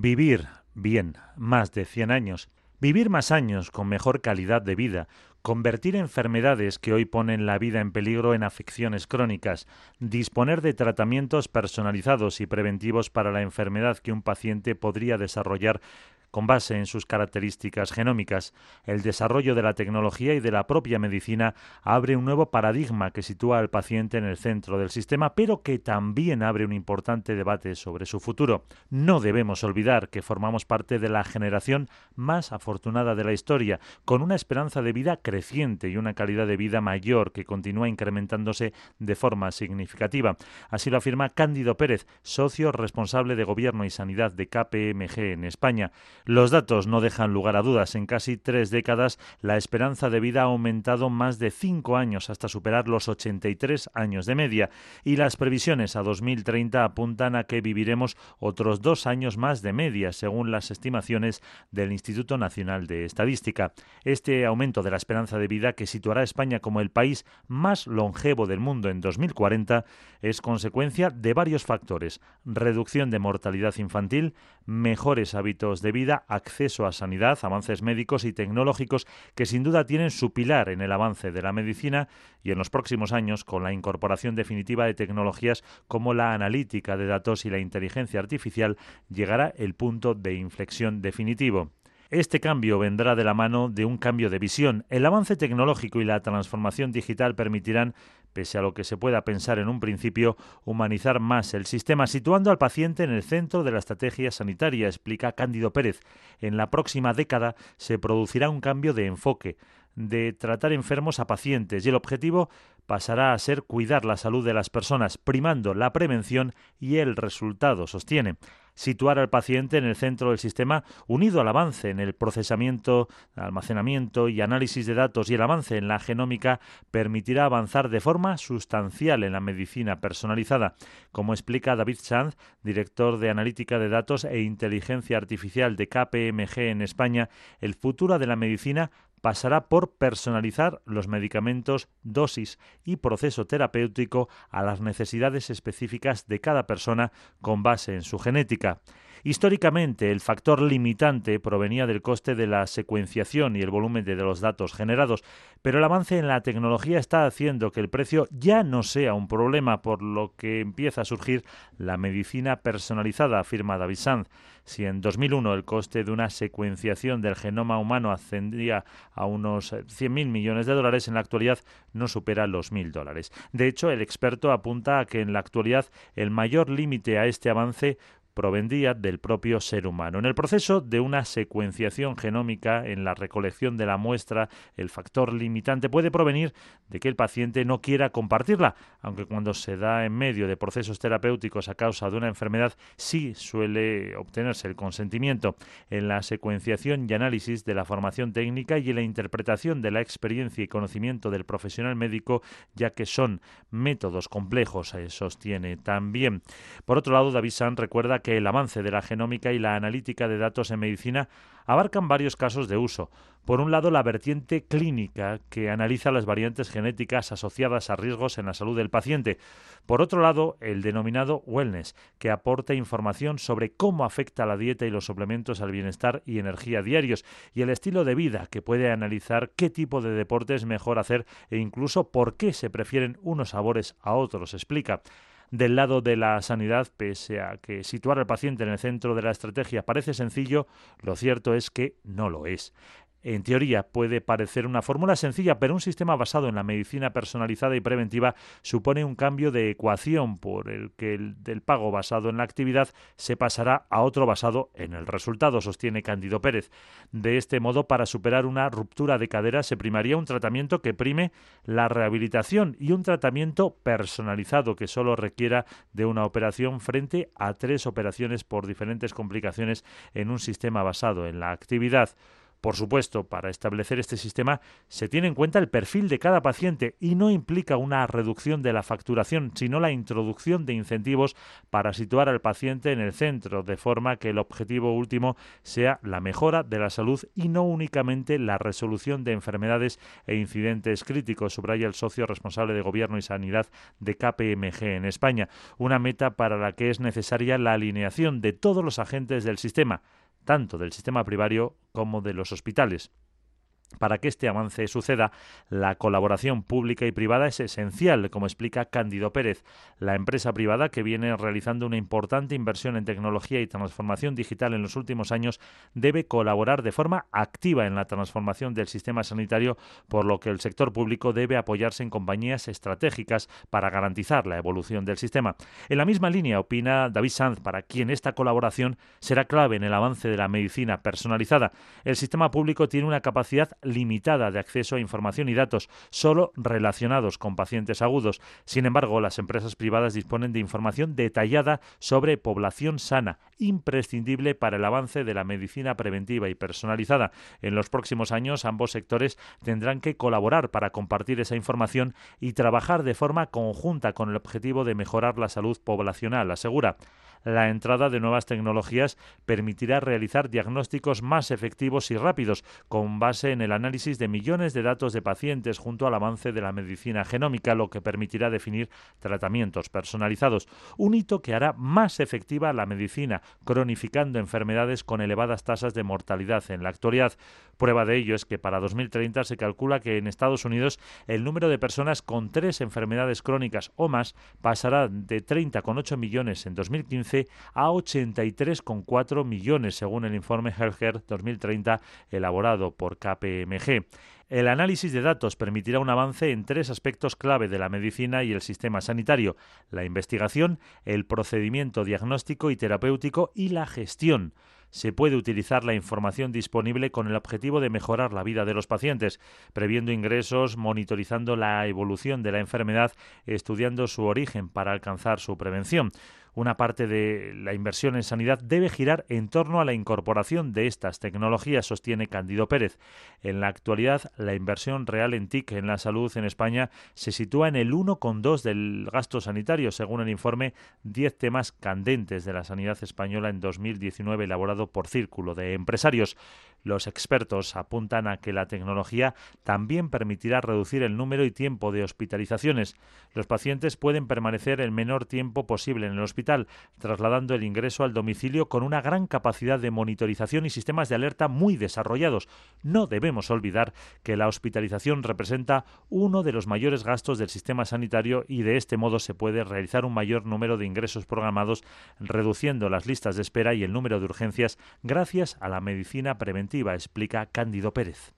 Vivir bien, más de 100 años. Vivir más años con mejor calidad de vida, convertir enfermedades que hoy ponen la vida en peligro en afecciones crónicas, disponer de tratamientos personalizados y preventivos para la enfermedad que un paciente podría desarrollar con base en sus características genómicas, el desarrollo de la tecnología y de la propia medicina abre un nuevo paradigma que sitúa al paciente en el centro del sistema, pero que también abre un importante debate sobre su futuro. No debemos olvidar que formamos parte de la generación más afortunada de la historia, con una esperanza de vida creciente y una calidad de vida mayor que continúa incrementándose de forma significativa. Así lo afirma Cándido Pérez, socio responsable de Gobierno y Sanidad de KPMG en España. Los datos no dejan lugar a dudas. En casi tres décadas, la esperanza de vida ha aumentado más de cinco años hasta superar los 83 años de media. Y las previsiones a 2030 apuntan a que viviremos otros dos años más de media, según las estimaciones del Instituto Nacional de Estadística. Este aumento de la esperanza de vida, que situará a España como el país más longevo del mundo en 2040, es consecuencia de varios factores. Reducción de mortalidad infantil, mejores hábitos de vida, acceso a sanidad, avances médicos y tecnológicos que sin duda tienen su pilar en el avance de la medicina y en los próximos años con la incorporación definitiva de tecnologías como la analítica de datos y la inteligencia artificial llegará el punto de inflexión definitivo. Este cambio vendrá de la mano de un cambio de visión. El avance tecnológico y la transformación digital permitirán, pese a lo que se pueda pensar en un principio, humanizar más el sistema, situando al paciente en el centro de la estrategia sanitaria, explica Cándido Pérez. En la próxima década se producirá un cambio de enfoque de tratar enfermos a pacientes y el objetivo pasará a ser cuidar la salud de las personas, primando la prevención y el resultado, sostiene. Situar al paciente en el centro del sistema, unido al avance en el procesamiento, almacenamiento y análisis de datos y el avance en la genómica, permitirá avanzar de forma sustancial en la medicina personalizada, como explica David Sanz, director de analítica de datos e inteligencia artificial de KPMG en España, el futuro de la medicina pasará por personalizar los medicamentos, dosis y proceso terapéutico a las necesidades específicas de cada persona con base en su genética. Históricamente, el factor limitante provenía del coste de la secuenciación y el volumen de los datos generados, pero el avance en la tecnología está haciendo que el precio ya no sea un problema, por lo que empieza a surgir la medicina personalizada, afirma David Sanz. Si en 2001 el coste de una secuenciación del genoma humano ascendía a unos 100.000 millones de dólares, en la actualidad no supera los 1.000 dólares. De hecho, el experto apunta a que en la actualidad el mayor límite a este avance provendía del propio ser humano. En el proceso de una secuenciación genómica, en la recolección de la muestra, el factor limitante puede provenir de que el paciente no quiera compartirla, aunque cuando se da en medio de procesos terapéuticos a causa de una enfermedad sí suele obtenerse el consentimiento. En la secuenciación y análisis de la formación técnica y en la interpretación de la experiencia y conocimiento del profesional médico, ya que son métodos complejos, eh, sostiene también. Por otro lado, David San recuerda que que el avance de la genómica y la analítica de datos en medicina abarcan varios casos de uso. Por un lado, la vertiente clínica, que analiza las variantes genéticas asociadas a riesgos en la salud del paciente. Por otro lado, el denominado wellness, que aporta información sobre cómo afecta la dieta y los suplementos al bienestar y energía diarios, y el estilo de vida, que puede analizar qué tipo de deporte es mejor hacer e incluso por qué se prefieren unos sabores a otros, explica del lado de la sanidad, pese a que situar al paciente en el centro de la estrategia parece sencillo, lo cierto es que no lo es. En teoría puede parecer una fórmula sencilla, pero un sistema basado en la medicina personalizada y preventiva supone un cambio de ecuación por el que el del pago basado en la actividad se pasará a otro basado en el resultado, sostiene Cándido Pérez. De este modo, para superar una ruptura de cadera se primaría un tratamiento que prime la rehabilitación y un tratamiento personalizado que solo requiera de una operación frente a tres operaciones por diferentes complicaciones en un sistema basado en la actividad. Por supuesto, para establecer este sistema se tiene en cuenta el perfil de cada paciente y no implica una reducción de la facturación, sino la introducción de incentivos para situar al paciente en el centro, de forma que el objetivo último sea la mejora de la salud y no únicamente la resolución de enfermedades e incidentes críticos, subraya el socio responsable de Gobierno y Sanidad de KPMG en España, una meta para la que es necesaria la alineación de todos los agentes del sistema, tanto del sistema primario como de los hospitales. Para que este avance suceda, la colaboración pública y privada es esencial, como explica Cándido Pérez, la empresa privada que viene realizando una importante inversión en tecnología y transformación digital en los últimos años, debe colaborar de forma activa en la transformación del sistema sanitario, por lo que el sector público debe apoyarse en compañías estratégicas para garantizar la evolución del sistema. En la misma línea opina David Sanz, para quien esta colaboración será clave en el avance de la medicina personalizada. El sistema público tiene una capacidad limitada de acceso a información y datos, solo relacionados con pacientes agudos. Sin embargo, las empresas privadas disponen de información detallada sobre población sana, imprescindible para el avance de la medicina preventiva y personalizada. En los próximos años, ambos sectores tendrán que colaborar para compartir esa información y trabajar de forma conjunta con el objetivo de mejorar la salud poblacional, asegura la entrada de nuevas tecnologías permitirá realizar diagnósticos más efectivos y rápidos, con base en el análisis de millones de datos de pacientes junto al avance de la medicina genómica, lo que permitirá definir tratamientos personalizados. Un hito que hará más efectiva la medicina, cronificando enfermedades con elevadas tasas de mortalidad en la actualidad. Prueba de ello es que para 2030 se calcula que en Estados Unidos el número de personas con tres enfermedades crónicas o más pasará de 30,8 millones en 2015 a 83,4 millones, según el informe Healthcare 2030 elaborado por KPMG. El análisis de datos permitirá un avance en tres aspectos clave de la medicina y el sistema sanitario, la investigación, el procedimiento diagnóstico y terapéutico y la gestión se puede utilizar la información disponible con el objetivo de mejorar la vida de los pacientes, previendo ingresos, monitorizando la evolución de la enfermedad, estudiando su origen para alcanzar su prevención. Una parte de la inversión en sanidad debe girar en torno a la incorporación de estas tecnologías, sostiene Candido Pérez. En la actualidad, la inversión real en TIC en la salud en España se sitúa en el 1,2 del gasto sanitario, según el informe 10 temas candentes de la sanidad española en 2019 elaborado por Círculo de Empresarios. Los expertos apuntan a que la tecnología también permitirá reducir el número y tiempo de hospitalizaciones. Los pacientes pueden permanecer el menor tiempo posible en el hospital, trasladando el ingreso al domicilio con una gran capacidad de monitorización y sistemas de alerta muy desarrollados. No debemos olvidar que la hospitalización representa uno de los mayores gastos del sistema sanitario y de este modo se puede realizar un mayor número de ingresos programados, reduciendo las listas de espera y el número de urgencias gracias a la medicina explica Cándido Pérez.